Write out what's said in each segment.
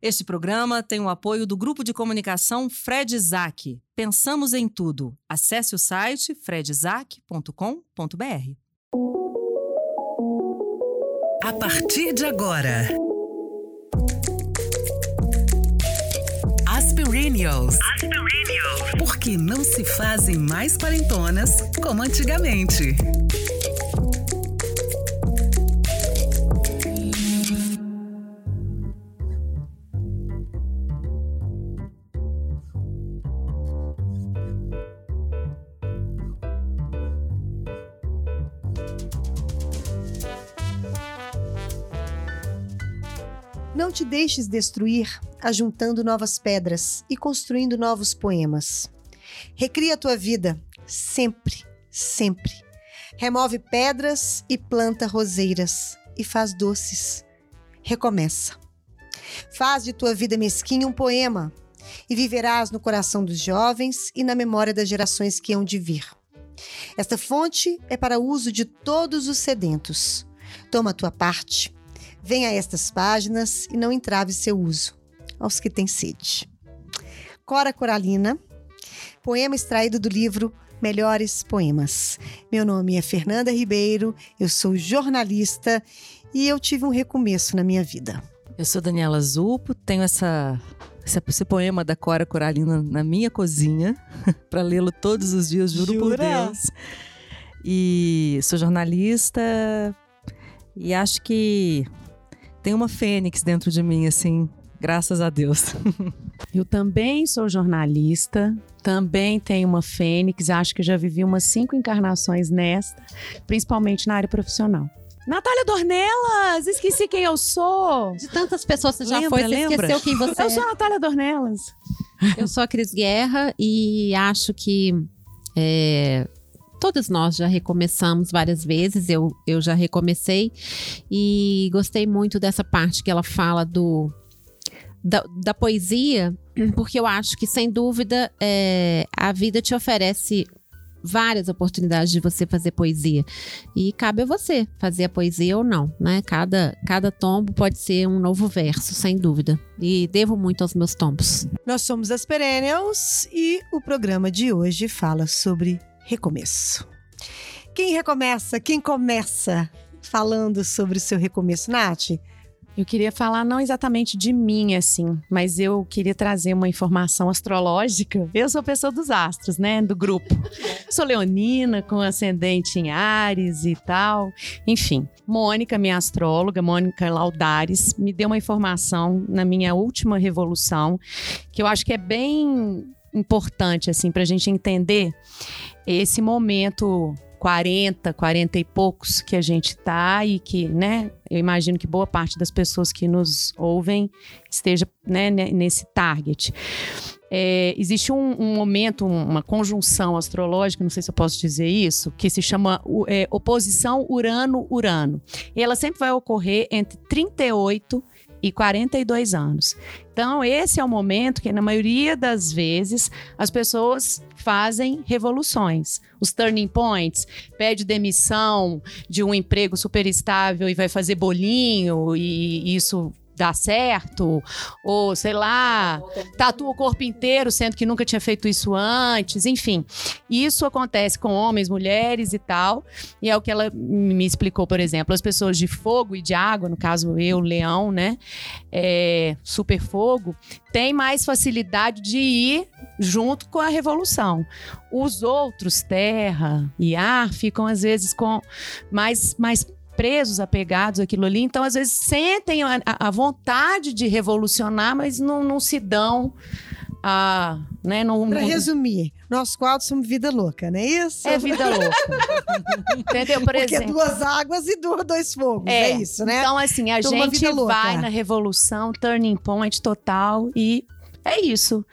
Este programa tem o apoio do grupo de comunicação Fred Isaac. Pensamos em tudo. Acesse o site fredisaac.com.br. A partir de agora. Aspirinios. Porque não se fazem mais quarentonas como antigamente. Deixes destruir ajuntando novas pedras e construindo novos poemas. Recria a tua vida, sempre, sempre. Remove pedras e planta roseiras e faz doces. Recomeça. Faz de tua vida mesquinha um poema e viverás no coração dos jovens e na memória das gerações que hão de vir. Esta fonte é para uso de todos os sedentos. Toma a tua parte. Venha a estas páginas e não entrave seu uso aos que têm sede. Cora Coralina, poema extraído do livro Melhores Poemas. Meu nome é Fernanda Ribeiro, eu sou jornalista e eu tive um recomeço na minha vida. Eu sou Daniela Zupo, tenho essa, essa esse poema da Cora Coralina na minha cozinha para lê-lo todos os dias, juro Jura? por Deus. E sou jornalista e acho que tem uma fênix dentro de mim, assim, graças a Deus. Eu também sou jornalista, também tenho uma fênix, acho que já vivi umas cinco encarnações nesta, principalmente na área profissional. Natália Dornelas, esqueci quem eu sou. De tantas pessoas você já Lembra, foi, você lembra? esqueceu quem você Eu sou é. a Natália Dornelas. Eu sou a Cris Guerra e acho que é, todos nós já recomeçamos várias vezes, eu, eu já recomecei e gostei muito dessa parte que ela fala do da, da poesia, porque eu acho que, sem dúvida, é, a vida te oferece várias oportunidades de você fazer poesia. E cabe a você fazer a poesia ou não, né? Cada, cada tombo pode ser um novo verso, sem dúvida. E devo muito aos meus tombos. Nós somos as Perennials e o programa de hoje fala sobre recomeço. Quem recomeça? Quem começa falando sobre o seu recomeço, Nath? Eu queria falar não exatamente de mim, assim, mas eu queria trazer uma informação astrológica. Eu sou pessoa dos astros, né? Do grupo. Sou leonina, com ascendente em Ares e tal. Enfim, Mônica, minha astróloga, Mônica Laudares, me deu uma informação na minha última revolução, que eu acho que é bem importante, assim, pra gente entender esse momento 40, 40 e poucos que a gente tá e que, né, eu imagino que boa parte das pessoas que nos ouvem esteja né, ne- nesse target. É, existe um, um momento, um- uma conjunção astrológica, não sei se eu posso dizer isso, que se chama é, oposição Urano-Urano. E ela sempre vai ocorrer entre 38 e 42 anos. Então, esse é o momento que, na maioria das vezes, as pessoas fazem revoluções. Os turning points, pede demissão de um emprego super estável e vai fazer bolinho e isso dá certo, ou sei lá, tatua o corpo inteiro, sendo que nunca tinha feito isso antes, enfim. Isso acontece com homens, mulheres e tal, e é o que ela me explicou, por exemplo, as pessoas de fogo e de água, no caso eu, leão, né, é, super fogo, tem mais facilidade de ir junto com a revolução. Os outros, terra e ar, ficam às vezes com mais, mais presos, apegados àquilo ali. Então, às vezes, sentem a, a- vontade de revolucionar, mas não, não se dão a. Né, não, Para não- resumir, nós quatro somos vida louca, não é isso? é vida louca. Entendeu? Por Porque exemplo. duas águas e dois fogos, é, isso, né? Então, assim, a gente vai na revolução, turning point total e é isso.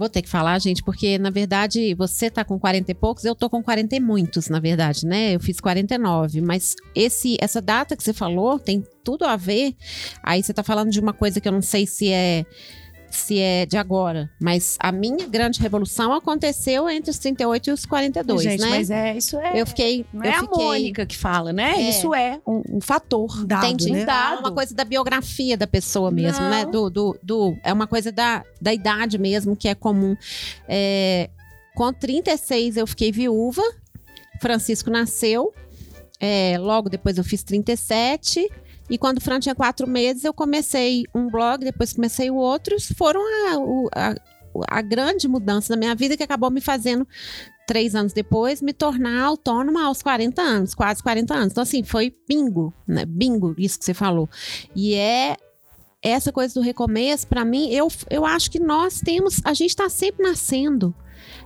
Vou ter que falar, gente, porque na verdade você tá com 40 e poucos, eu tô com 40 e muitos, na verdade, né? Eu fiz 49, mas esse essa data que você falou tem tudo a ver. Aí você tá falando de uma coisa que eu não sei se é se é de agora, mas a minha grande revolução aconteceu entre os 38 e os 42, Gente, né? mas é, isso é. Eu fiquei. não eu é a fiquei, Mônica que fala, né? É. Isso é um, um fator. Dado, Entendi. né? Dado. uma coisa da biografia da pessoa mesmo, Não. né? Do, do, do- é uma coisa da, da idade mesmo, que é comum. É, com 36 eu fiquei viúva, Francisco nasceu, é, logo depois eu fiz 37. E quando o Fran tinha quatro meses, eu comecei um blog, depois comecei o outro. Foram a, a, a grande mudança na minha vida que acabou me fazendo, três anos depois, me tornar autônoma aos 40 anos, quase 40 anos. Então, assim, foi bingo, né? Bingo, isso que você falou. E é essa coisa do recomeço, para mim, eu, eu acho que nós temos, a gente está sempre nascendo.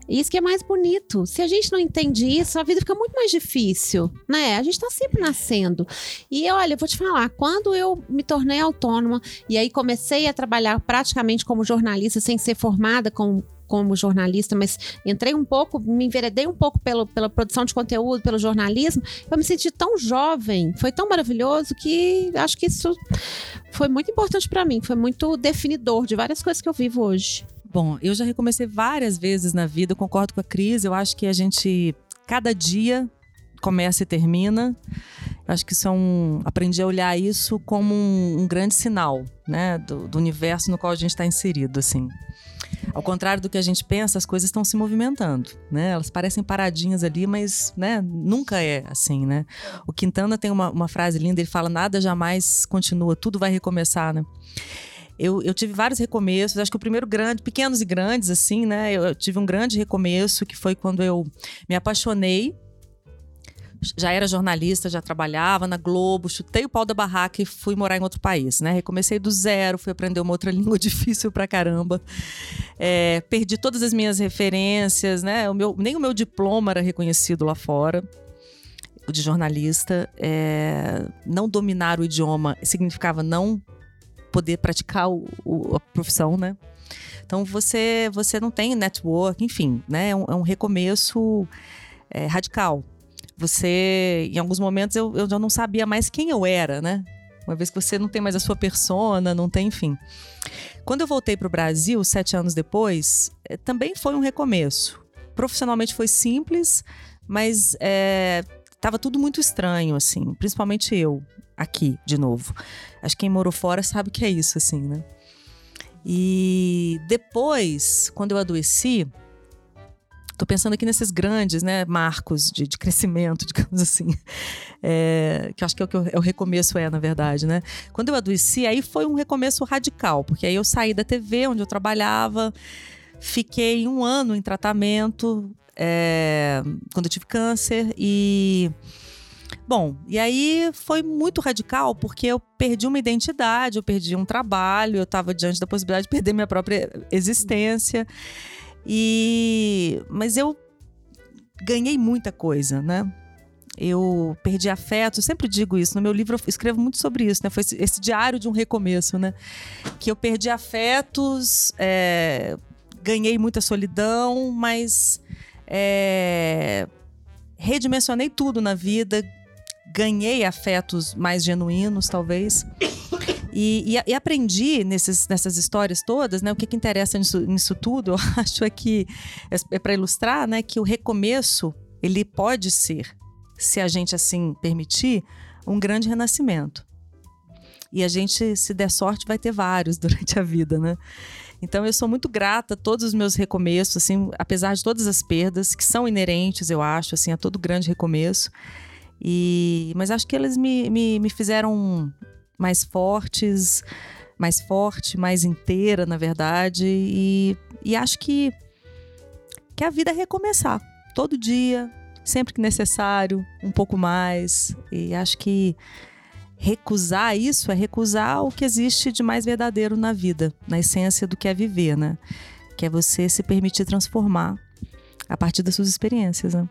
Isso que é mais bonito. Se a gente não entende isso, a vida fica muito mais difícil, né? A gente tá sempre nascendo. E olha, eu vou te falar, quando eu me tornei autônoma e aí comecei a trabalhar praticamente como jornalista, sem ser formada com, como jornalista, mas entrei um pouco, me enveredei um pouco pelo, pela produção de conteúdo, pelo jornalismo, eu me senti tão jovem, foi tão maravilhoso que acho que isso foi muito importante para mim, foi muito definidor de várias coisas que eu vivo hoje. Bom, eu já recomecei várias vezes na vida, eu concordo com a Cris. Eu acho que a gente, cada dia, começa e termina. Acho que isso é um. Aprendi a olhar isso como um, um grande sinal, né? Do, do universo no qual a gente está inserido, assim. Ao contrário do que a gente pensa, as coisas estão se movimentando, né? Elas parecem paradinhas ali, mas, né? Nunca é assim, né? O Quintana tem uma, uma frase linda, ele fala: nada jamais continua, tudo vai recomeçar, né? Eu, eu tive vários recomeços, acho que o primeiro grande, pequenos e grandes, assim, né? Eu, eu tive um grande recomeço, que foi quando eu me apaixonei. Já era jornalista, já trabalhava na Globo, chutei o pau da barraca e fui morar em outro país, né? Recomecei do zero, fui aprender uma outra língua difícil pra caramba. É, perdi todas as minhas referências, né? O meu, nem o meu diploma era reconhecido lá fora de jornalista. É, não dominar o idioma significava não poder praticar o, o- a profissão, né? Então você você não tem network, enfim, né? É um, é um recomeço é, radical. Você, em alguns momentos, eu, eu já não sabia mais quem eu era, né? Uma vez que você não tem mais a sua persona, não tem, enfim. Quando eu voltei para o Brasil, sete anos depois, eh, também foi um recomeço. Profissionalmente foi simples, mas estava tudo muito estranho, assim. Principalmente eu, aqui, de novo. Acho que quem morou fora sabe que é isso, assim, né? E depois, quando eu adoeci, tô pensando aqui nesses grandes, né, marcos de, de crescimento, digamos assim, É, que acho que é o que eu- é o recomeço é, na verdade, né? Quando eu adoeci, aí foi um recomeço radical, porque aí eu saí da TV, onde eu trabalhava, fiquei um ano em tratamento, é, quando eu tive câncer, e Bom, e aí foi muito radical porque eu perdi uma identidade, eu perdi um trabalho, eu estava diante da possibilidade de perder minha própria existência. E mas eu ganhei muita coisa, né? Eu perdi afeto, eu sempre digo isso, no meu livro eu escrevo muito sobre isso, né? Foi esse, esse diário de um recomeço, né? Que eu perdi afetos, é, ganhei muita solidão, mas é, redimensionei tudo na vida, ganhei afetos mais genuínos, talvez. E, e- e aprendi nesses- nessas histórias todas, né? O que, que interessa nisso, nisso tudo, eu acho é que é, para ilustrar, né? Que o recomeço ele pode ser, se a gente assim permitir, um grande renascimento. E a gente, se der sorte, vai ter vários durante a vida, né? Então eu sou muito grata a todos os meus recomeços, assim, apesar de todas as perdas que são inerentes, eu acho, assim, a todo grande recomeço. E, mas acho que eles me, me, me fizeram mais fortes, mais forte, mais inteira, na verdade. E, e acho que, que a vida é recomeçar. Todo dia, sempre que necessário, um pouco mais. E acho que recusar isso é recusar o que existe de mais verdadeiro na vida, na essência do que é viver, né? Que é você se permitir transformar a partir das suas experiências, né?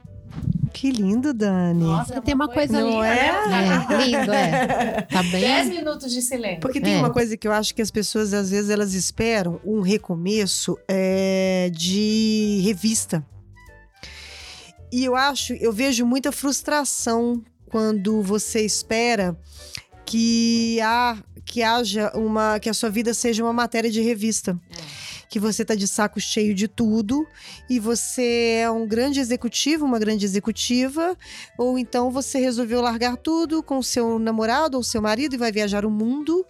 Que lindo, Dani. E tem uma coisa Não linda, é? né? É, lindo, é. Tá bem? minutos de silêncio. Porque tem É. uma coisa que eu acho que as pessoas, às vezes, elas esperam um recomeço é, de revista. E eu acho, eu vejo muita frustração quando você espera que, há, que haja uma. que a sua vida seja uma matéria de revista. Que você tá de saco cheio de tudo e você é um grande executivo, uma grande executiva, ou então você resolveu largar tudo com seu namorado ou seu marido e vai viajar o mundo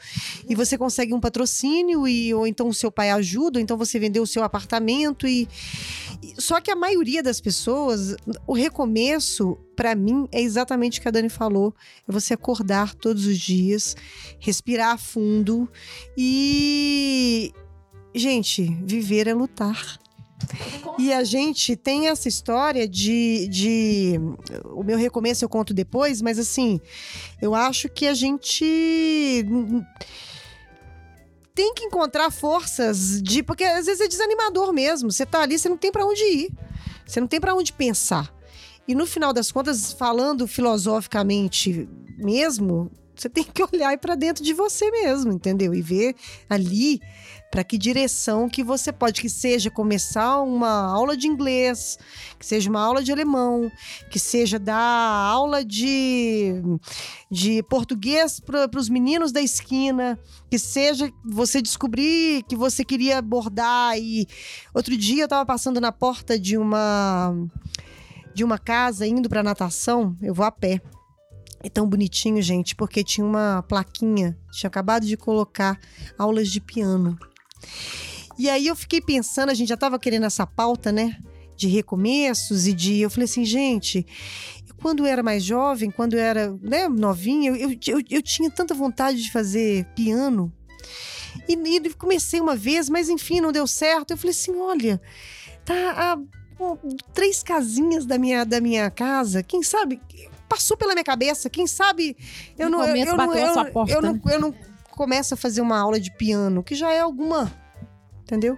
e você consegue um patrocínio e ou então o seu pai ajuda, ou então você vendeu o seu apartamento e só que a maioria das pessoas, o recomeço pra mim é exatamente o que a Dani falou, é você acordar todos os dias, respirar fundo e gente, viver é lutar. E a gente tem essa história de, de. O meu recomeço eu conto depois, mas assim, eu acho que a gente. Tem que encontrar forças de. Porque às vezes é desanimador mesmo. Você tá ali, você não tem pra onde ir. Você não tem pra onde pensar. E no final das contas, falando filosoficamente mesmo, você tem que olhar para dentro de você mesmo, entendeu? E ver ali para que direção que você pode que seja começar uma aula de inglês, que seja uma aula de alemão, que seja dar aula de, de português para os meninos da esquina, que seja você descobrir que você queria bordar e outro dia eu estava passando na porta de uma de uma casa indo para natação, eu vou a pé. É tão bonitinho, gente, porque tinha uma plaquinha, tinha acabado de colocar aulas de piano. E aí eu fiquei pensando, a gente já tava querendo essa pauta, né? De recomeços e de. Eu falei assim, gente, quando eu era mais jovem, quando eu era né, novinha, eu, eu, eu, tinha tanta vontade de fazer piano. E, e comecei uma vez, mas enfim, não deu certo. Eu falei assim: olha, tá a três casinhas da minha, da minha casa, quem sabe? Passou pela minha cabeça, quem sabe eu No não. eu- começo eu, não, eu, eu não, eu não começo a fazer uma aula de piano, que já é alguma. Entendeu?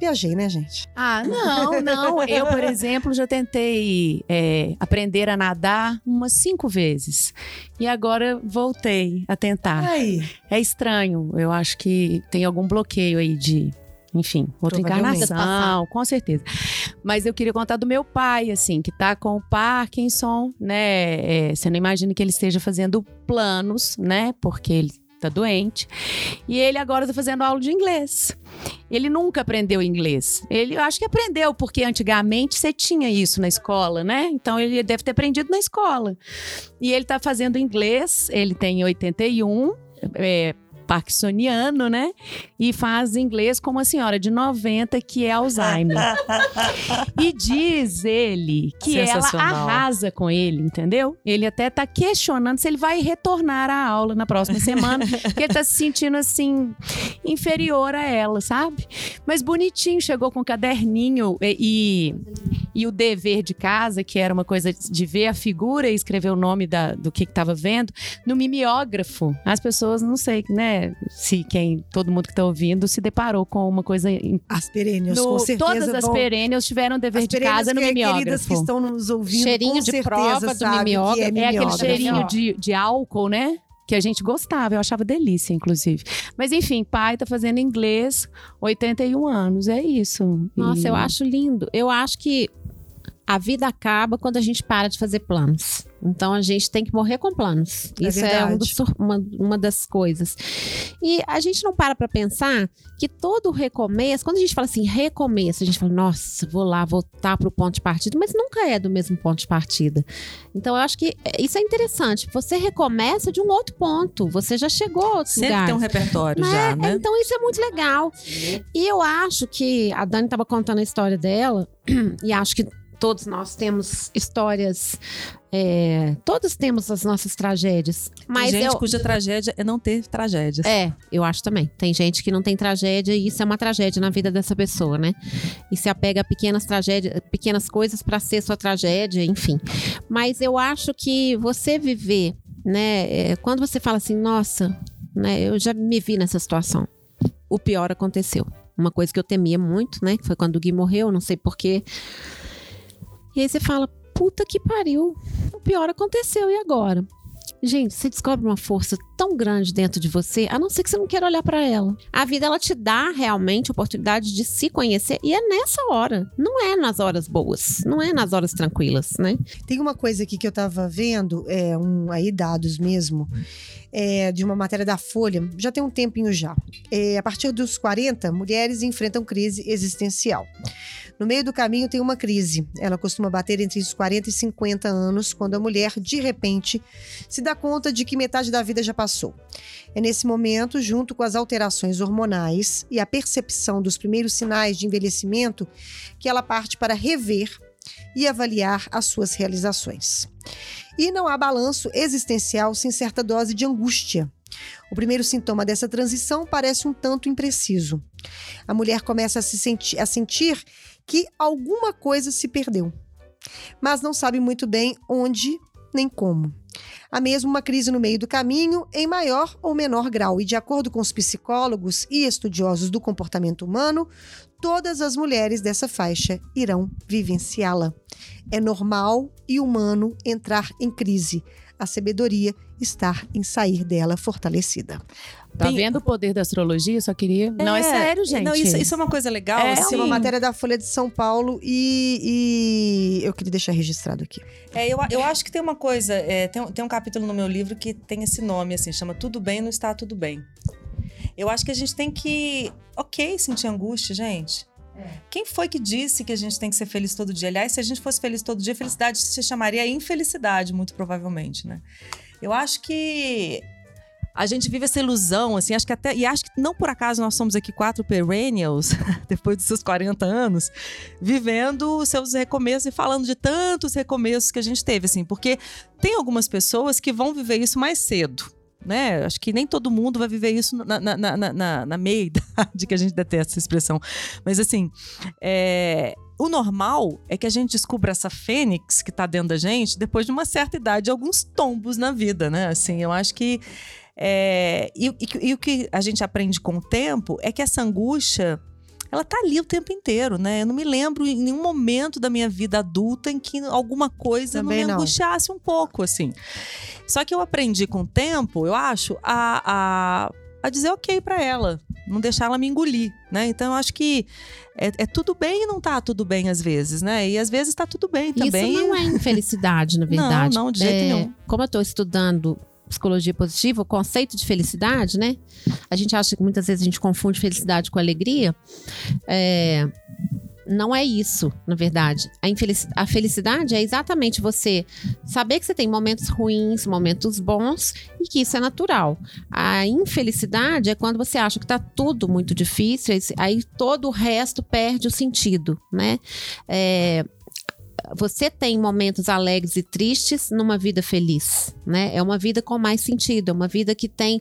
Viajei, né, gente? Ah, não, não. Eu, por exemplo, já tentei é, aprender a nadar umas cinco vezes. E agora voltei a tentar. Aí. É estranho. Eu acho que tem algum bloqueio aí de. Enfim, outra encarnação, com certeza. Mas eu queria contar do meu pai, assim, que tá com o Parkinson, né? É, você não imagina que ele esteja fazendo planos, né? Porque ele tá doente. E ele agora tá fazendo aula de inglês. Ele nunca aprendeu inglês. Ele, eu acho que aprendeu, porque antigamente você tinha isso na escola, né? Então ele deve ter aprendido na escola. E ele tá fazendo inglês, ele tem 81, é, parkinsoniano, né? E faz inglês com uma senhora de 90 que é Alzheimer. e diz ele que ela arrasa com ele, entendeu? Ele até tá questionando se ele vai retornar à aula na próxima semana, porque ele tá se sentindo assim inferior a ela, sabe? Mas bonitinho, chegou com um caderninho e, e, e o dever de casa, que era uma coisa de ver a figura e escrever o nome da, do que estava vendo, no mimeógrafo. As pessoas, não sei, né? Se quem, todo mundo que tá ouvindo, se deparou com uma coisa. em- As perênios, no- com certeza. todas as vão- perennias tiveram dever as de casa no que- Queridas mimeógrafo. que estão nos ouvindo, Cheirinho com de certeza prova do sabe mimeógrafo. é, É aquele cheirinho de, de álcool, né? Que a gente gostava, eu achava delícia, inclusive. Mas enfim, pai tá fazendo inglês, 81 anos, é isso. Nossa, E- eu acho lindo. Eu acho que a vida acaba quando a gente para de fazer planos. Então a gente tem que morrer com planos. É Isso é um verdade. dos uma, uma das coisas. E a gente não para pra pensar que todo recomeço, quando a gente fala assim, recomeço, a gente fala, nossa, vou lá voltar pro ponto de partida, mas nunca é do mesmo ponto de partida. Então eu acho que é- isso é interessante. Você recomeça de um outro ponto. Você já chegou a outro Sempre lugar. tem um repertório Né? já, né? Então isso é muito legal. E eu acho que a Dani estava contando a história dela, e acho que todos nós temos histórias. é, todos temos as nossas tragédias. Mas Tem gente eu. cuja tragédia é não ter tragédias. É, eu acho também. Tem gente que não tem tragédia e isso é uma tragédia na vida dessa pessoa, né? E se apega a pequenas tragédias, pequenas coisas para ser sua tragédia, enfim. Mas eu acho que você viver, né? é, quando você fala assim, nossa, né? Eu já me vi nessa situação. O pior aconteceu. Uma coisa que eu temia muito, né? Foi quando o Gui morreu, não sei porquê. E aí você fala, puta que pariu. O pior aconteceu, e agora? Gente, você descobre uma força tão grande dentro de você, a não ser que você não queira olhar para ela. A vida ela te dá realmente oportunidade de se conhecer e é nessa hora, não é nas horas boas, não é nas horas tranquilas, né? Tem uma coisa aqui que eu tava vendo, é, um, aí dados mesmo, é, de uma matéria da Folha, já tem um tempinho já. É, a partir dos 40, mulheres enfrentam crise existencial. No meio do caminho tem uma crise. Ela costuma bater entre os 40 e 50 anos, quando a mulher, de repente, se dá conta de que metade da vida já passou. É nesse momento, junto com as alterações hormonais e a percepção dos primeiros sinais de envelhecimento, que ela parte para rever e avaliar as suas realizações. E não há balanço existencial sem certa dose de angústia. O primeiro sintoma dessa transição parece um tanto impreciso. A mulher começa a, se sentir, a sentir que alguma coisa se perdeu, mas não sabe muito bem onde nem como. Há mesmo uma crise no meio do caminho, em maior ou menor grau, e de acordo com os psicólogos e estudiosos do comportamento humano, todas as mulheres dessa faixa irão vivenciá-la. É normal e humano entrar em crise. A sabedoria está em sair dela fortalecida. Tá Tem- vendo o poder da astrologia? Só queria. Não, é sério, gente. Não, isso, isso é uma coisa legal. É, assim, é uma matéria da Folha de São Paulo e, e eu queria deixar registrado aqui. É, eu, eu acho que tem uma coisa, é, tem, um- tem um capítulo no meu livro que tem esse nome, assim, chama Tudo Bem Não Está Tudo Bem. Eu acho que a gente tem que, ok, sentir angústia, gente. Quem foi que disse que a gente tem que ser feliz todo dia? Aliás, se a gente fosse feliz todo dia, felicidade se chamaria infelicidade, muito provavelmente, né? Eu acho que a gente vive essa ilusão, assim, acho que até. E acho que não por acaso nós somos aqui quatro perennials, depois dos seus 40 anos, vivendo os seus recomeços e falando de tantos recomeços que a gente teve, assim, porque tem algumas pessoas que vão viver isso mais cedo. Né? Acho que nem todo mundo vai viver isso na, na, na, na, na meia idade, que a gente detesta essa expressão. Mas assim, é, o normal é que a gente descubra essa fênix que está dentro da gente depois de uma certa idade, alguns tombos na vida, né? Assim, eu acho que. é, e, e- e o que a gente aprende com o tempo é que essa angústia. Ela tá ali o tempo inteiro, né? Eu não me lembro em nenhum momento da minha vida adulta em que alguma coisa Também não me não. angustiasse um pouco, assim. Só que eu aprendi com o tempo, eu acho, a, a, a dizer ok pra ela, não deixar ela me engolir, né? Então eu acho que é, é tudo bem e não tá tudo bem às vezes, né? E às vezes tá tudo bem também. Isso não é infelicidade, na Não, verdade. não, de jeito É, nenhum. Como eu estou estudando psicologia positiva, o conceito de felicidade, né? A gente acha que muitas vezes a gente confunde felicidade com alegria. É, não é isso, na verdade. A, infelici- a felicidade é exatamente você saber que você tem momentos ruins, momentos bons e que isso é natural. A infelicidade é quando você acha que tá tudo muito difícil, aí todo o resto perde o sentido, né? É, você tem momentos alegres e tristes numa vida feliz, né? É uma vida com mais sentido, é uma vida que tem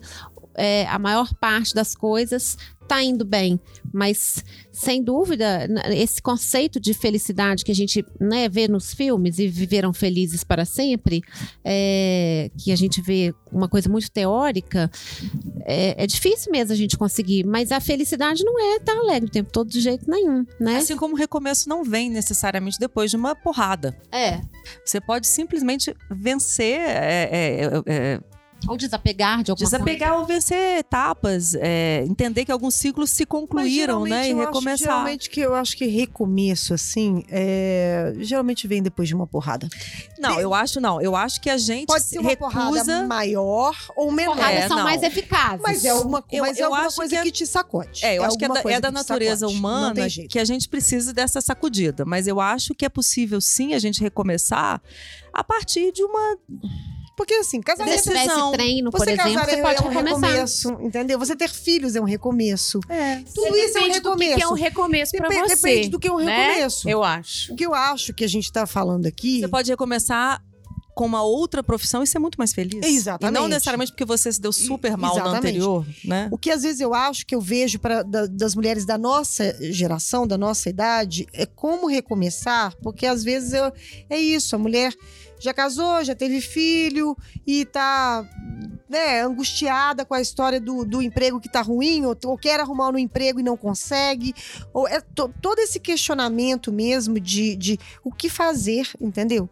é, a maior parte das coisas tá indo bem, mas sem dúvida esse conceito de felicidade que a gente né, vê nos filmes e viveram felizes para sempre, é, que a gente vê uma coisa muito teórica, é, é difícil mesmo a gente conseguir, mas a felicidade não é estar alegre o tempo todo de jeito nenhum, né? Assim como o recomeço não vem necessariamente depois de uma porrada. É. Você pode simplesmente vencer, é, é, é, é, Ou desapegar de alguma coisa. desapegar ou vencer etapas, é, entender que alguns ciclos se concluíram, Mas, né? E eu acho- recomeçar. geralmente que eu acho que recomeço, assim, é, geralmente vem depois de uma porrada. Não, eu acho não. Eu acho que a gente Pode se ser uma porrada recusa. maior ou menor. Porradas É, são não. mais eficazes. Mas é alguma, Eu- mas é eu alguma acho coisa que é- que, te sacode. É, eu acho que é alguma da, coisa é da natureza humana que a gente precisa dessa sacudida. Mas eu acho que é possível sim a gente recomeçar a partir de uma. Porque assim, Se casamento... você tivesse decisão. treino, por Você exemplo, casar você é, pode é um recomeçar. recomeço, entendeu? Você ter filhos é um recomeço. É. Tudo isso é um Depende do que recomeço. é um recomeço Depe- você. Depende do que é um né? recomeço. Eu acho. O que eu acho que a gente tá falando aqui... Você pode recomeçar com uma outra profissão e ser muito mais feliz. Exatamente. E não necessariamente porque você se deu super mal no Exatamente. anterior, né? O que às vezes eu acho que eu vejo pra, da- das mulheres da nossa geração, da nossa idade, é como recomeçar, porque às vezes eu- é isso, a mulher já casou, já teve filho e tá né, angustiada com a história do, do emprego que tá ruim, ou, ou quer arrumar um emprego e não consegue. Ou é to- todo esse questionamento mesmo de, de o que fazer, entendeu?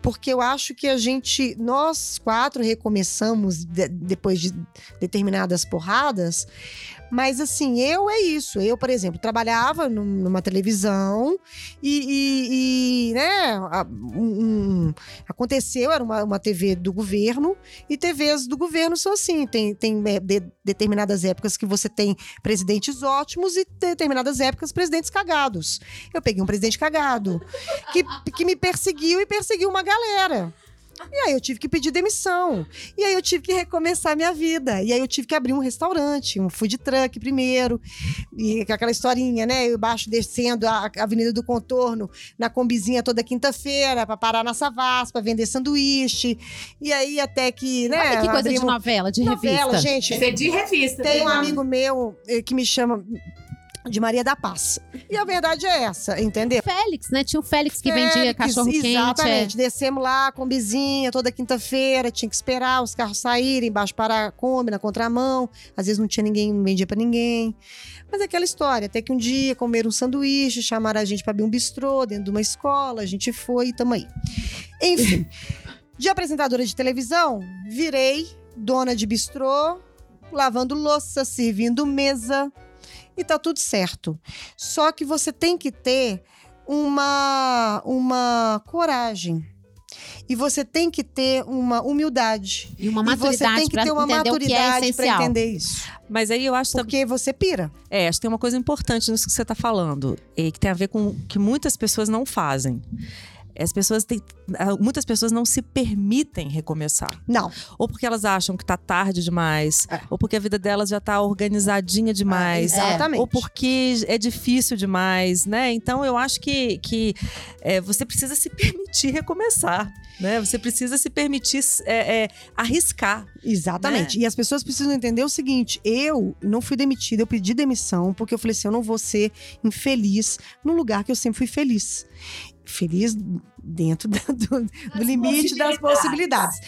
Porque eu acho que a gente, nós quatro recomeçamos de- depois de determinadas porradas, mas assim, eu é isso. Eu, por exemplo, trabalhava num- numa televisão e, e- e, né, um- um- aconteceu, era uma, uma TV do governo, e TVs do governo são assim. Tem, tem é, de- determinadas épocas que você tem presidentes ótimos e determinadas épocas presidentes cagados. Eu peguei um presidente cagado que, que me perseguiu e perseguiu uma galera. E aí eu tive que pedir demissão. E aí eu tive que recomeçar a minha vida. E aí eu tive que abrir um restaurante, um food truck primeiro. E aquela historinha, né? Eu baixo descendo a Avenida do Contorno na combizinha toda quinta-feira para parar na Savassi, para vender sanduíche. E aí até que, né? Olha que coisa de novela, de novela, revista. gente. Isso é de revista. Tem um amigo meu eh, que me chama de Maria da Paz. E a verdade é essa, entendeu? Félix, né? Tinha o Félix que vendia Félix, cachorro quente. é. Exatamente. Descemos lá com bizinha toda quinta-feira, tinha que esperar os carros saírem, embaixo para a Kombi, na contramão. Às vezes não tinha ninguém, não vendia para ninguém. Mas é aquela história, até que um dia comeram um sanduíche, chamaram a gente para abrir um bistrô dentro de uma escola, a gente foi e tamo aí. Enfim, de apresentadora de televisão, virei dona de bistrô, lavando louça, servindo mesa e tá tudo certo. Só que você tem que ter uma, uma coragem. E você tem que ter uma humildade. E uma e você maturidade tem que para ter uma entender o que é maturidade para essencial. entender isso. Mas aí eu acho. Porque você pira. É, acho que tem uma coisa importante nisso que você está falando, e que tem a ver com o que muitas pessoas não fazem. As pessoas têm, ah, muitas pessoas não se permitem recomeçar. Não. Ou porque elas acham que tá tarde demais, É. ou porque a vida delas já tá organizadinha demais. Exatamente. Ou porque é difícil demais, né? Então eu acho que, que é, você precisa se permitir recomeçar, né? Você precisa se permitir é, é, arriscar. Exatamente. Né? E as pessoas precisam entender o seguinte: eu não fui demitida, eu pedi demissão, porque eu falei assim: eu não vou ser infeliz num lugar que eu sempre fui feliz. Feliz dentro da- do, do limite das possibilidades.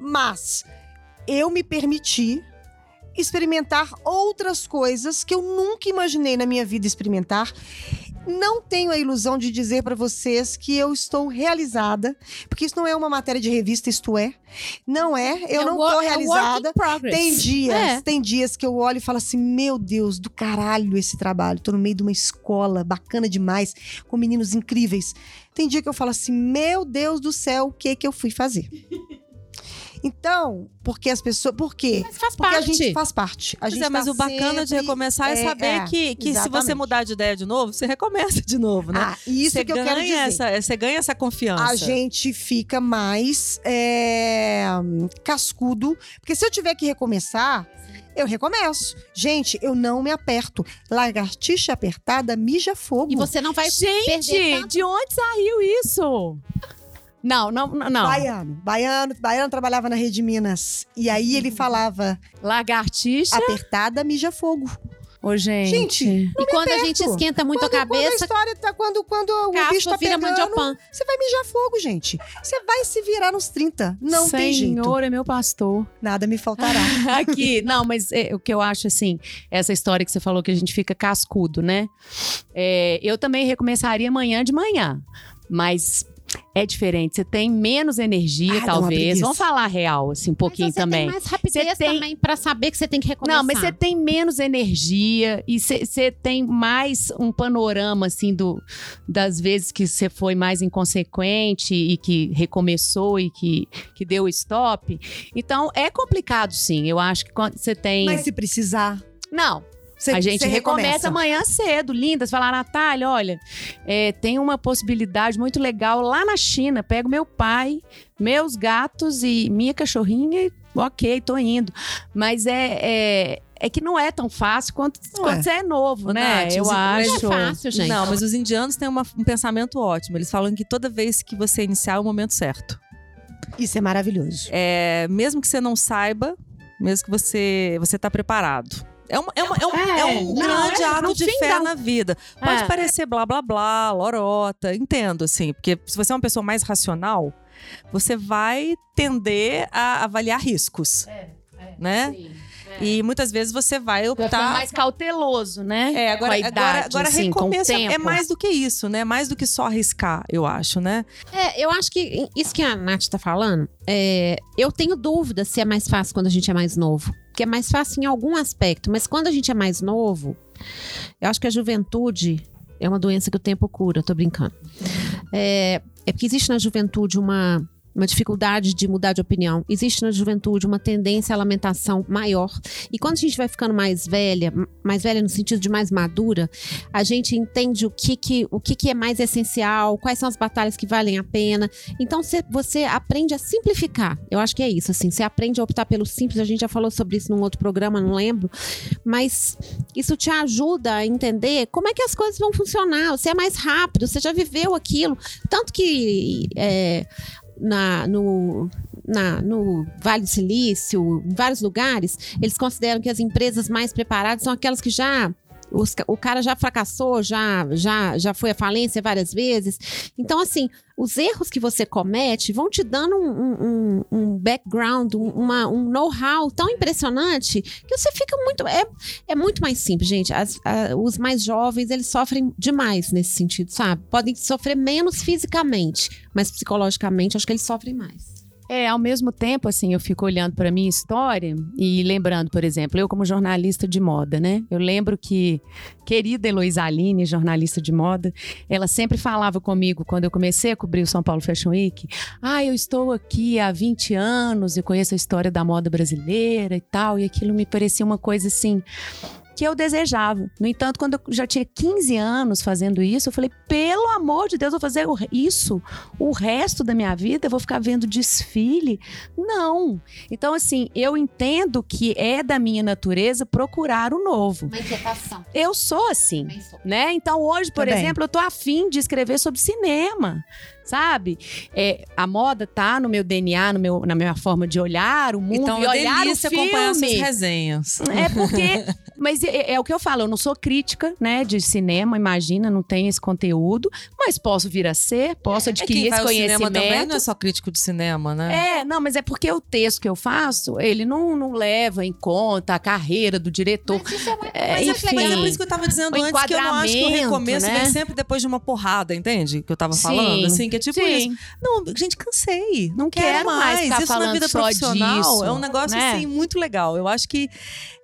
Mas eu me permiti experimentar outras coisas que eu nunca imaginei na minha vida experimentar. Não tenho a ilusão de dizer para vocês que eu estou realizada, porque isso não é uma matéria de revista, isto é. Não é, eu É não estou é realizada. Tem dias, É. tem dias que eu olho e falo assim: meu Deus, do caralho esse trabalho. Tô no meio de uma escola bacana demais, com meninos incríveis. Tem dia que eu falo assim: meu Deus do céu, o que que eu fui fazer? Então, porque as pessoas. Por quê? Mas faz Porque a parte. gente faz parte. A Pois gente é, mas tá o bacana de recomeçar é, é, saber é, que, que se você mudar de ideia de novo, você recomeça de novo, né? Ah, isso você que eu quero dizer. Essa, você ganha essa confiança. a gente fica mais é, cascudo. Porque se eu tiver que recomeçar, eu recomeço. Gente, eu não me aperto. Lagartixa apertada mija fogo. E você não vai perder Gente, tanto. de onde saiu isso? Não, não, não. não. Baiano. Baiano, baiano trabalhava na Rede Minas. E aí ele falava: Lagartixa. apertada mija fogo. Ô, gente. Gente, E quando a gente esquenta muito quando, a quando a cabeça, história tá. Quando, quando o bicho tá vira pegando, você vai mijar fogo, gente. Você vai se virar nos 30. Não tem jeito. Senhor é meu pastor. Nada me faltará. Aqui, não, mas é, o que eu acho assim, essa história que você falou que a gente fica cascudo, né? É, eu também recomeçaria amanhã de manhã, mas é diferente. Você tem menos energia, Ah, talvez. Vamos falar real, assim, um pouquinho mas você também. tem mais rapidez Você tem- também pra saber que você tem que recomeçar. Não, mas você tem menos energia e você tem mais um panorama, assim, do, das vezes que você foi mais inconsequente e que recomeçou e que, que deu stop. Então, é complicado, sim. Eu acho que quando você tem. Mas se precisar, Não, você a gente você recomeça amanhã cedo, linda. Você fala, Natália, olha, é, tem uma possibilidade muito legal lá na China. Pego meu pai, meus gatos e minha cachorrinha e ok, tô indo. Mas é, é, é que não é tão fácil quanto Não quando é. você é novo, né? Nath, Eu os- Não é acho. fácil, gente. Não, mas os indianos têm uma- um pensamento ótimo. Eles falam que toda vez que você iniciar é o momento certo. Isso é maravilhoso. É, mesmo que você não saiba, mesmo que você você tá preparado. É, uma, é, uma- é um, É, é um não, grande é, ato de fé na vida. Pode É. parecer blá blá blá, lorota, entendo, assim. Porque se você é uma pessoa mais racional, você vai tender a avaliar riscos. né? E muitas vezes você vai optar mais cauteloso, né? é, agora, Com a idade, agora, agora assim, com o recomeço é- mais do que isso, né? Mais do que só arriscar, eu acho, né? É, eu acho que isso que a Nath tá falando, é, eu tenho dúvida se é mais fácil quando a gente é mais novo. Porque é mais fácil em algum aspecto, mas quando a gente é mais novo, eu acho que a juventude é uma doença que o tempo cura, tô brincando. É, é porque existe na juventude uma, uma dificuldade de mudar de opinião. Existe na juventude uma tendência à lamentação maior. E quando a gente vai ficando mais velha, mais velha no sentido de mais madura, a gente entende o que, que, o que, que é mais essencial, quais são as batalhas que valem a pena. Então cê- você aprende a simplificar. Eu acho que é isso, assim. Você aprende a optar pelo simples. A gente já falou sobre isso num outro programa, não lembro. Mas isso te ajuda a entender como é que as coisas vão funcionar. Você é mais rápido, você já viveu aquilo. Tanto que é, na, no, na- no Vale do Silício, em vários lugares, eles consideram que as empresas mais preparadas são aquelas que já. Os o cara já fracassou, já, já, já foi à falência várias vezes. Então, assim, os erros que você comete vão te dando um, um- um- background, um, uma- um know-how tão impressionante que você fica muito. É, é muito mais simples, gente. As- a- os mais jovens, eles sofrem demais nesse sentido, sabe? Podem sofrer menos fisicamente, mas psicologicamente, acho que eles sofrem mais. É, ao mesmo tempo, assim, eu fico olhando para minha história e lembrando, por exemplo, eu como jornalista de moda, né? Eu lembro que querida Heloísa Aline, jornalista de moda, ela sempre falava comigo quando eu comecei a cobrir o São Paulo Fashion Week, ah, eu estou aqui há 20 anos e conheço a história da moda brasileira e tal, e aquilo me parecia uma coisa assim que eu desejava. No entanto, quando eu já tinha 15 anos fazendo isso, eu falei, pelo amor de Deus, eu vou fazer isso o resto da minha vida, eu vou ficar vendo desfile? Não. Então, assim, eu entendo que é da minha natureza procurar o novo. Uma inquietação. Eu sou assim né? Então hoje, por Também. exemplo, eu tô afim de escrever sobre cinema, sabe? É, a moda tá no meu DNA, no meu, na minha forma de olhar o mundo Então e é olhar o delícia acompanhar suas filme. resenhas. É porque, mas é, é o que eu falo, eu não sou crítica, né, de cinema, imagina, não tenho esse conteúdo, mas posso vir a ser, posso É adquirir quem vai esse cinema também conhecimento. não é só crítico de cinema, né? É, não, mas é porque o texto que eu faço, ele não, não leva em conta a carreira do diretor. É, Mas, é, enfim. mas é por isso que eu tava dizendo O antes que eu não acho que o recomeço né? vem sempre depois de uma porrada, entende? Que eu tava Sim. falando, assim, que é tipo Sim. isso. Não, gente, cansei. Não Quero quero, mais mais. Isso na vida profissional disso, é um negócio, né? assim, muito legal. Eu acho que...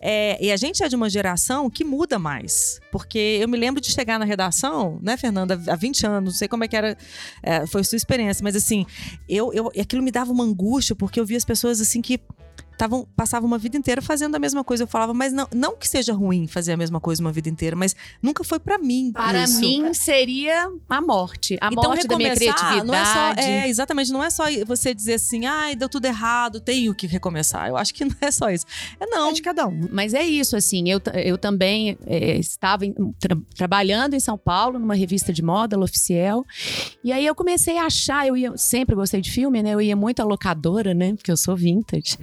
é, e a gente é de uma geração que muda mais. Porque eu me lembro de chegar na redação, né, Fernanda, há 20 anos, não sei como é que era, é, foi sua experiência, mas assim, eu, eu, aquilo me dava uma angústia, porque eu via as pessoas assim que tavam, passavam uma vida inteira fazendo a mesma coisa. Eu falava, mas não, não que seja ruim fazer a mesma coisa uma vida inteira, mas nunca foi pra mim. Para isso. mim seria a morte. A então, morte da minha criatividade. não é só, é, exatamente, não é só você dizer assim, ai, deu tudo errado, tenho que recomeçar. Eu acho que não é só isso. É não. É de cada um. Mas é isso, assim, eu, eu também é, estava em- tra- trabalhando em São Paulo, numa revista de moda, L'Officiel, e aí eu comecei a achar, eu ia, sempre gostei de filme, né, eu ia muito à locadora, né, porque eu sou vintage,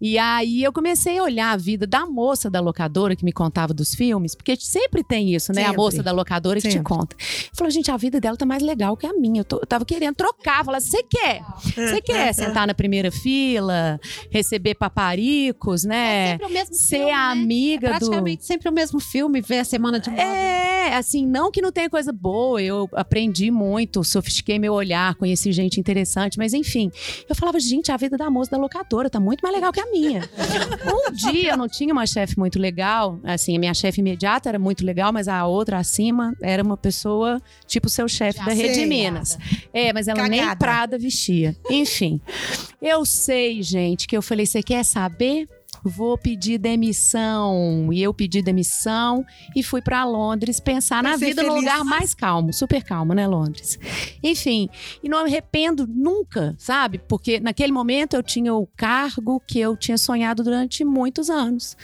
e aí eu comecei a olhar a vida da moça da locadora que me contava dos filmes, porque sempre tem isso, né, a Sempre. moça da locadora que te conta. Falou, gente, a vida dela tá mais legal que a minha, eu, tô- eu tava querendo trocar, falar, você quer? Você quer sentar na primeira fila, receber paparicos, né? sempre o mesmo ser filme, né? amiga do. Praticamente sempre o mesmo filme, ver a semana de moda. É, assim, não que não tenha coisa boa, eu aprendi muito, sofistiquei meu olhar, conheci gente interessante, mas enfim, eu falava, gente, a vida da moça da locadora tá muito mais legal que a minha. um dia eu não tinha uma chefe muito legal, assim, a minha chefe imediata era muito legal, mas a outra acima era uma pessoa tipo seu chefe da Rede sei. Minas. É, mas ela nem Cagada. Prada vestia. Enfim, eu sei, gente, que eu falei, você quer saber? Vou pedir demissão. E eu pedi demissão e fui para Londres pensar na vida no feliz. lugar mais calmo, super calmo, né, Londres? Enfim, e não me arrependo nunca, sabe? Porque naquele momento eu tinha o cargo que eu tinha sonhado durante muitos anos.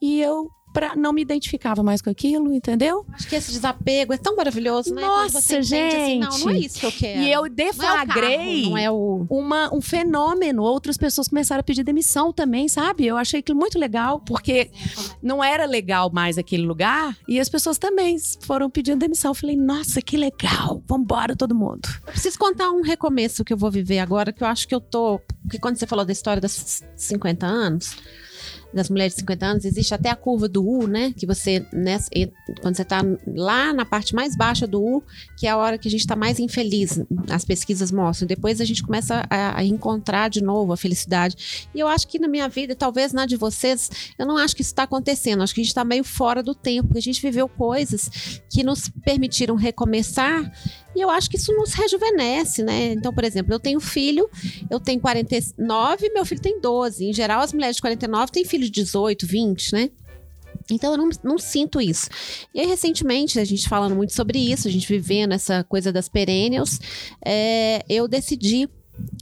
E eu pra, não me identificava mais com aquilo, entendeu? Acho que esse desapego é tão maravilhoso, né? Nossa, entende assim, não, não é gente. isso que eu quero. E eu não é o deflagrei carro, não é o... uma, um fenômeno. Outras pessoas começaram a pedir demissão também, sabe? Eu achei aquilo muito legal, porque não era legal mais aquele lugar e as pessoas também foram pedindo demissão. Eu falei, nossa, que legal, vambora todo mundo. Eu preciso contar um recomeço que eu vou viver agora, que eu acho que eu tô. Porque quando você falou da história dos 50 anos, das mulheres de 50 anos, existe até a curva do U, né? Que você, nessa, quando você tá lá na parte mais baixa do U, que é a hora que a gente tá mais infeliz, as pesquisas mostram. Depois a gente começa a, a encontrar de novo a felicidade. E eu acho que na minha vida, talvez na de vocês, eu não acho que isso está acontecendo. Acho que a gente está meio fora do tempo, porque a gente viveu coisas que nos permitiram recomeçar e eu acho que isso nos rejuvenesce, né? Então, por exemplo, eu tenho filho, eu tenho 49, meu filho tem 12. Em geral, as mulheres de 49 têm filhos de 18, 20, né? Então eu não, não, sinto isso. E aí, recentemente, a gente falando muito sobre isso, a gente vivendo essa coisa das perennials, é, eu decidi.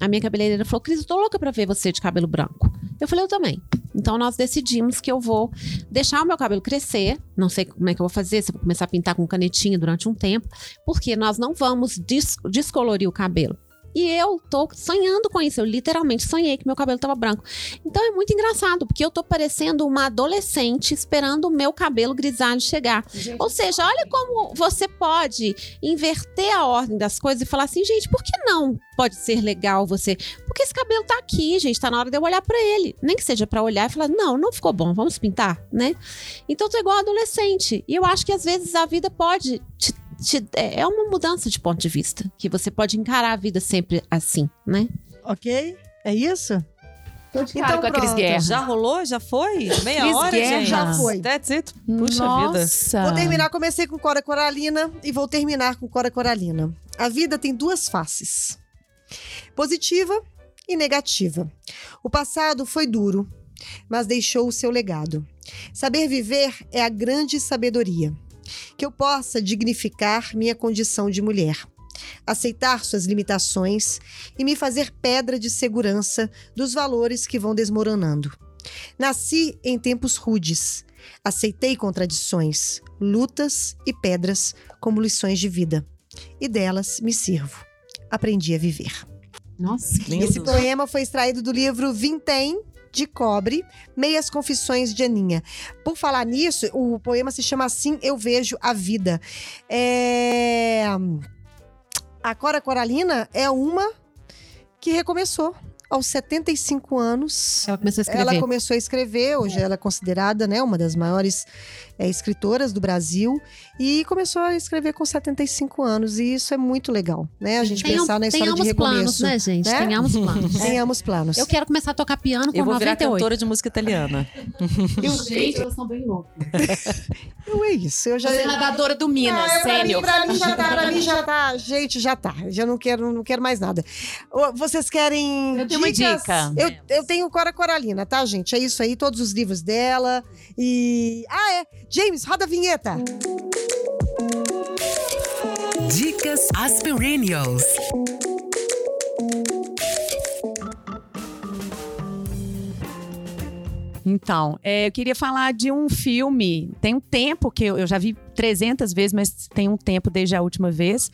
A minha cabeleireira falou: Cris, eu tô louca pra ver você de cabelo branco. Eu falei: eu também. Então nós decidimos que eu vou deixar o meu cabelo crescer. Não sei como é que eu vou fazer, se eu vou começar a pintar com canetinha durante um tempo, porque nós não vamos des descolorir o cabelo. E eu tô sonhando com isso. Eu literalmente sonhei que meu cabelo tava branco. Então é muito engraçado, porque eu tô parecendo uma adolescente esperando o meu cabelo grisalho chegar. Gente, Ou seja, olha como você pode inverter a ordem das coisas e falar assim, gente, por que não pode ser legal você? Porque esse cabelo tá aqui, gente, tá na hora de eu olhar para ele. Nem que seja para olhar e falar, não, não ficou bom, vamos pintar, né? Então tô igual adolescente. E eu acho que às vezes a vida pode te te, é, é uma mudança de ponto de vista. Que você pode encarar a vida sempre assim, né? Ok? É isso? Então, com a Cris Guerra. Já rolou? Já foi? Meia Cris hora, Guerra. gente? Já foi. That's it. Puxa Nossa. vida. Vou terminar, comecei com Cora Coralina e vou terminar com Cora Coralina. A vida tem duas faces. Positiva e negativa. O passado foi duro, mas deixou o seu legado. Saber viver é a grande sabedoria que eu possa dignificar minha condição de mulher, aceitar suas limitações e me fazer pedra de segurança dos valores que vão desmoronando. Nasci em tempos rudes, aceitei contradições, lutas e pedras como lições de vida, e delas me sirvo. Aprendi a viver. Nossa, Lindo. Esse poema foi extraído do livro Vintém, de cobre, meias confissões de Aninha. Por falar nisso, o poema se chama Assim Eu Vejo a Vida. É... A Cora Coralina é uma que recomeçou aos 75 anos. Ela começou a escrever. Ela começou a escrever, hoje ela é considerada né, uma das maiores é, escritoras do Brasil e começou a escrever com 75 anos e isso é muito legal, né? A gente Tenham- pensar na história de tenhamos recomeço. planos, né, gente? né? Tenhamos planos. Tenhamos planos. Eu quero começar a tocar piano com Eu vou virar 98. cantora de música italiana. Gente, elas são bem loucas. Eu é isso, eu já... Você é nadadora do Minas, Ah, é pra, mim, pra mim já tá, pra mim já tá. Gente, já tá. Já não quero, não quero mais nada. Vocês querem. Eu tenho uma dicas? dica. Eu, eu tenho Cora Coralina, tá, gente? É isso aí, todos os livros dela. E. Ah, é. James, roda a vinheta. Dicas Aspirinials. Então, é, eu queria falar de um filme. Tem um tempo que eu, eu já vi 300 vezes, mas tem um tempo desde a última vez.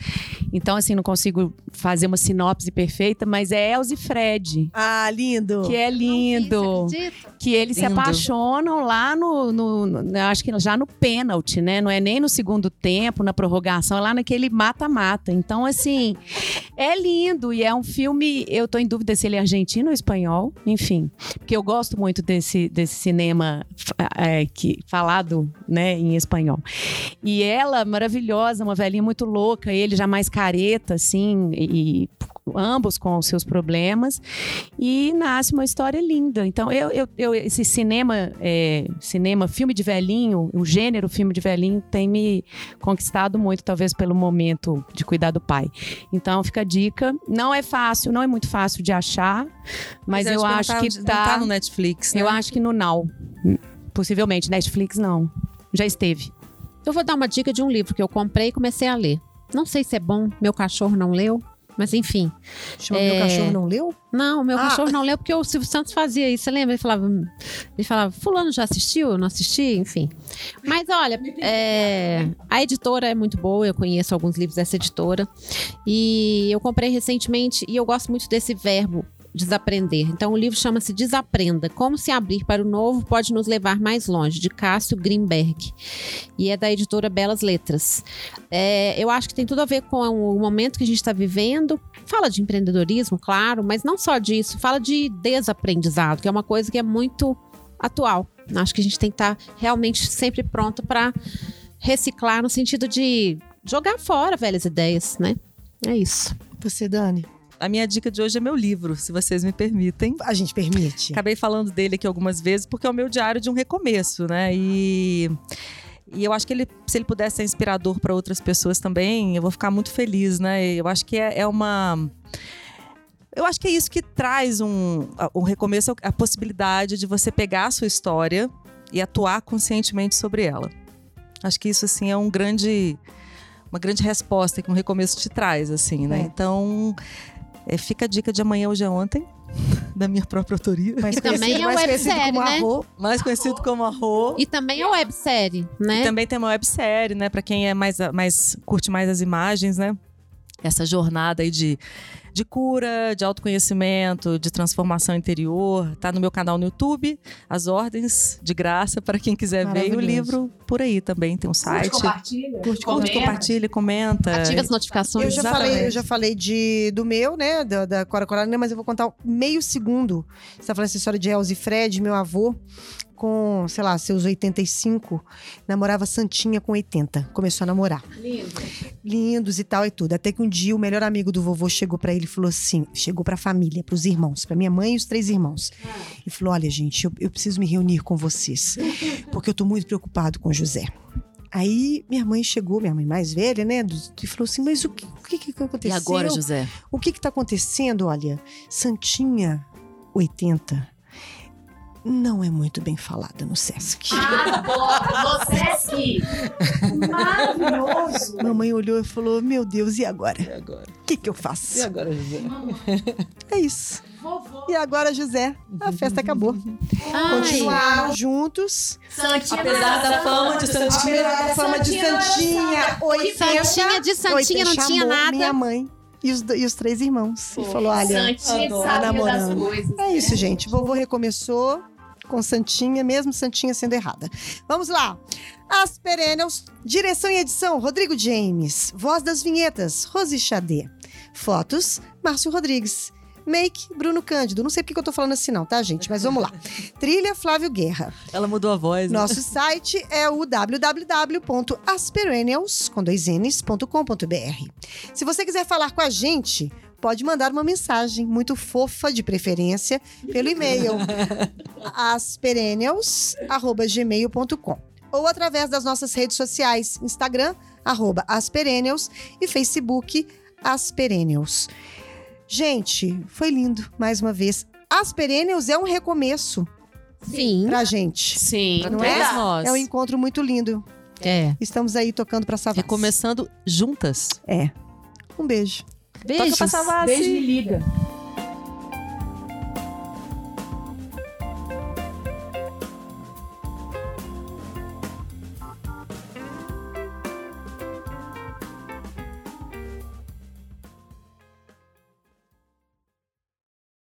Então, assim, não consigo fazer uma sinopse perfeita, mas é Elze e Fred. Ah, lindo. Que é lindo. Que eles se Lindo. apaixonam lá no, no- no- Acho que já no pênalti, né? Não é nem no segundo tempo, na prorrogação, é lá naquele mata-mata. Então, assim, é lindo. E é um filme. Eu tô em dúvida se ele é argentino ou espanhol, enfim. Porque eu gosto muito desse, desse cinema é, que, falado né, em espanhol. E ela, maravilhosa, uma velhinha muito louca, ele já mais careta, assim, e, ambos com os seus problemas. E nasce uma história linda. Então, eu, eu, eu- esse cinema, é, cinema, filme de velhinho, o gênero filme de velhinho tem me conquistado muito, talvez pelo momento de cuidar do pai. Então, fica a dica. Não é fácil, não é muito fácil de achar, mas eu acho que tá. tá no Netflix, né? Eu acho que no Now. Possivelmente. Netflix, não. Já esteve. Eu vou dar uma dica de um livro que eu comprei e comecei a ler. Não sei se é bom, meu cachorro não leu, mas enfim. Chama É. meu cachorro não leu? Não, meu Ah. cachorro não leu porque o Silvio Santos fazia isso. Você lembra? Ele falava, ele falava, fulano já assistiu? Eu não assisti? Enfim. Mas olha, é, a editora é muito boa, eu conheço alguns livros dessa editora. E eu comprei recentemente e eu gosto muito desse verbo. Desaprender. Então, o livro chama-se Desaprenda. Como se abrir para o novo pode nos levar mais longe, de Cássio Greenberg. E é da editora Belas Letras. É, eu acho que tem tudo a ver com o momento que a gente está vivendo. Fala de empreendedorismo, claro, mas não só disso. Fala de desaprendizado, que é uma coisa que é muito atual. Acho que a gente tem que estar realmente sempre pronto para reciclar no sentido de jogar fora velhas ideias, né? É isso. Você, Dani? A minha dica de hoje é meu livro, se vocês me permitem. A gente permite. Acabei falando dele aqui algumas vezes porque é o meu diário de um recomeço, né? E e eu acho que ele, se ele pudesse ser inspirador para outras pessoas também, eu vou ficar muito feliz, né? Eu acho que é, é uma eu acho que é isso que traz um, um recomeço, a possibilidade de você pegar a sua história e atuar conscientemente sobre ela. Acho que isso assim é um grande uma grande resposta que um recomeço te traz, assim, né? É. Então, é, fica a dica de amanhã hoje é ontem, da minha própria autoria, Mais E também conhecido- é mais conhecido websérie, como né? Arro. mais conhecido como Arro. E também é websérie, né? E também tem uma websérie, né? Pra quem é mais, mais curte mais as imagens, né? Essa jornada aí de, de cura, de autoconhecimento, de transformação interior. Tá no meu canal no YouTube, As Ordens, de graça, para quem quiser ver. E o livro por aí também, tem um site. compartilha. Curte, comenta. compartilha, comenta. Ative as notificações. Eu já Exatamente. falei, eu já falei de, do meu, né? Da, da Cora Coralina, mas eu vou contar meio segundo. Você tá falando essa história de Elza e Fred, meu avô, com, sei lá, seus 85, namorava Santinha com 80. Começou a namorar. Lindos e tal e tudo. Até que um dia o melhor amigo do vovô chegou pra ele e falou assim: chegou pra família, pros irmãos, pra minha mãe e os três irmãos. E falou: olha, gente, eu, eu preciso me reunir com vocês, porque eu tô muito preocupado com o José. Aí minha mãe chegou, minha mãe mais velha, né? E falou assim: Mas o que, o que, que aconteceu? E agora, José? O que que tá acontecendo? Olha, Santinha 80 não é muito bem falada no Sesc. Você Maravilhoso. Mamãe olhou e falou: Meu Deus, e agora? E agora? O que que eu faço? E agora, José? É isso. E agora, José, a festa acabou. Ai, Continuaram juntos. Santinha Apesar da fama de Santinha. Apesar da fama de Santinha 80. Santinha de Santinha não 80, tinha nada. Minha mãe e os, e os três irmãos. E falou: Olha, das namorando. coisas. É isso, gente. Vovô recomeçou com Santinha, mesmo Santinha sendo errada. Vamos lá. As Perennials, direção e edição, Rodrigo James. Voz das vinhetas, Rose Xadê. Fotos, Márcio Rodrigues. Make, Bruno Cândido. Não sei porque que eu tô falando assim não, tá, gente? Mas vamos lá. Trilha, Flávio Guerra. Ela mudou a voz. né? Nosso site é o www.asperennials, com dois N's.com.br. Se você quiser falar com a gente, pode mandar uma mensagem muito fofa, de preferência, pelo e-mail asperennials.gmail.com ou através das nossas redes sociais, Instagram, arroba asperennials e Facebook asperennials. Gente, foi lindo, mais uma vez. Asperennials é um recomeço Sim. pra gente. Sim. Não é? nós. É um encontro muito lindo. É. Estamos aí tocando pra Savassi. Recomeçando juntas. É. Um beijo. Toca pra. Savassi. Beijo me liga.